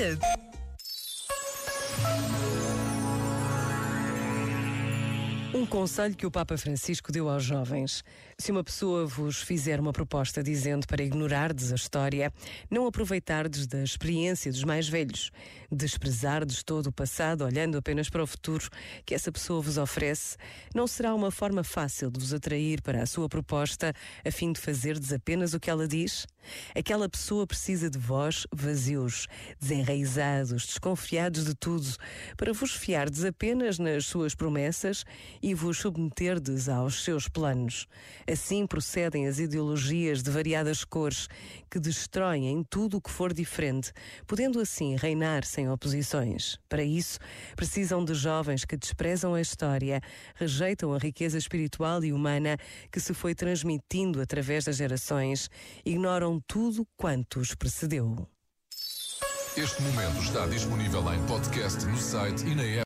Limited. Um conselho que o Papa Francisco deu aos jovens. Se uma pessoa vos fizer uma proposta dizendo para ignorardes a história, não aproveitardes da experiência dos mais velhos, desprezardes todo o passado olhando apenas para o futuro que essa pessoa vos oferece, não será uma forma fácil de vos atrair para a sua proposta a fim de fazerdes apenas o que ela diz? Aquela pessoa precisa de vós vazios, desenraizados, desconfiados de tudo, para vos fiardes apenas nas suas promessas e vos submeterdes aos seus planos. Assim procedem as ideologias de variadas cores que destroem tudo o que for diferente, podendo assim reinar sem oposições. Para isso, precisam de jovens que desprezam a história, rejeitam a riqueza espiritual e humana que se foi transmitindo através das gerações, ignoram tudo quanto os precedeu. Este momento está disponível em podcast no site e na app.